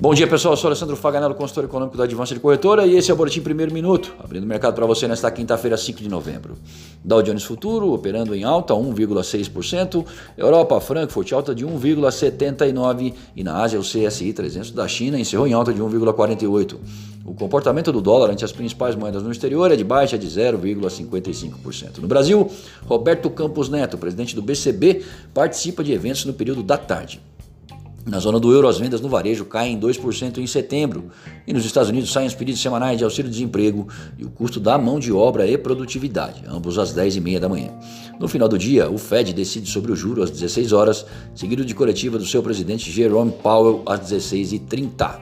Bom dia pessoal, eu sou Alessandro Faganello, consultor econômico da Advance de Corretora e esse é o Boletim Primeiro Minuto, abrindo o mercado para você nesta quinta-feira, 5 de novembro. Dow Jones Futuro operando em alta, 1,6%, Europa, Frankfurt, alta de 1,79% e na Ásia o CSI 300 da China encerrou em alta de 1,48%. O comportamento do dólar ante as principais moedas no exterior é de baixa de 0,55%. No Brasil, Roberto Campos Neto, presidente do BCB, participa de eventos no período da tarde. Na zona do euro, as vendas no varejo caem 2% em setembro. E nos Estados Unidos saem os pedidos semanais de auxílio-desemprego e o custo da mão de obra e produtividade, ambos às 10h30 da manhã. No final do dia, o Fed decide sobre o juro às 16 horas, seguido de coletiva do seu presidente Jerome Powell às 16h30.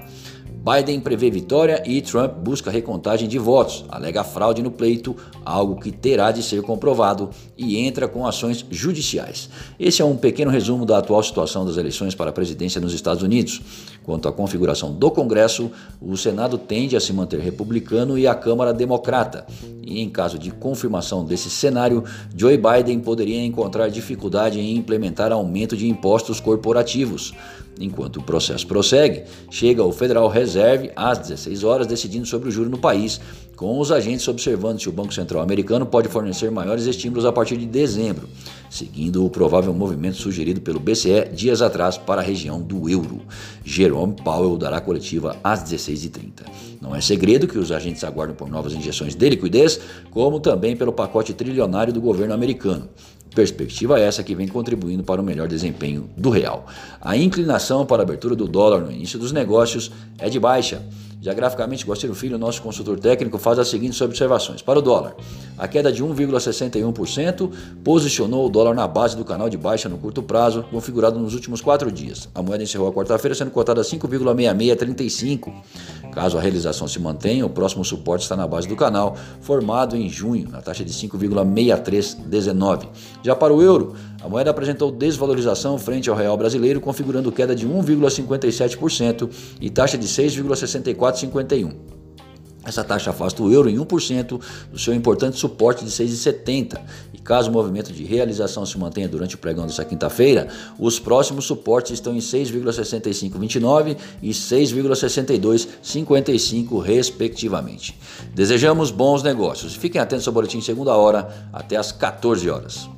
Biden prevê vitória e Trump busca recontagem de votos, alega fraude no pleito, algo que terá de ser comprovado, e entra com ações judiciais. Esse é um pequeno resumo da atual situação das eleições para a presidência nos Estados Unidos. Quanto à configuração do Congresso, o Senado tende a se manter republicano e a Câmara democrata. E em caso de confirmação desse cenário, Joe Biden poderia encontrar dificuldade em implementar aumento de impostos corporativos. Enquanto o processo prossegue, chega o Federal Reserve às 16 horas decidindo sobre o juro no país, com os agentes observando se o Banco Central americano pode fornecer maiores estímulos a partir de dezembro, seguindo o provável movimento sugerido pelo BCE dias atrás para a região do euro. Jerome Powell dará coletiva às 16h30. Não é segredo que os agentes aguardam por novas injeções de liquidez, como também pelo pacote trilionário do governo americano. Perspectiva essa que vem contribuindo para o melhor desempenho do real. A inclinação para a abertura do dólar no início dos negócios é de baixa. Já graficamente, Guaciro Filho, nosso consultor técnico, faz as seguintes observações. Para o dólar, a queda de 1,61% posicionou o dólar na base do canal de baixa no curto prazo, configurado nos últimos quatro dias. A moeda encerrou a quarta-feira sendo cotada a 5,6635. Caso a realização se mantenha, o próximo suporte está na base do canal, formado em junho, na taxa de 5,6319. Já para o euro, a moeda apresentou desvalorização frente ao real brasileiro, configurando queda de 1,57% e taxa de 6,6451. Essa taxa afasta o euro em 1% do seu importante suporte de 6,70. E caso o movimento de realização se mantenha durante o pregão dessa quinta-feira, os próximos suportes estão em 6,6529 e 6,6255 respectivamente. Desejamos bons negócios. Fiquem atentos ao boletim segunda hora até às 14 horas.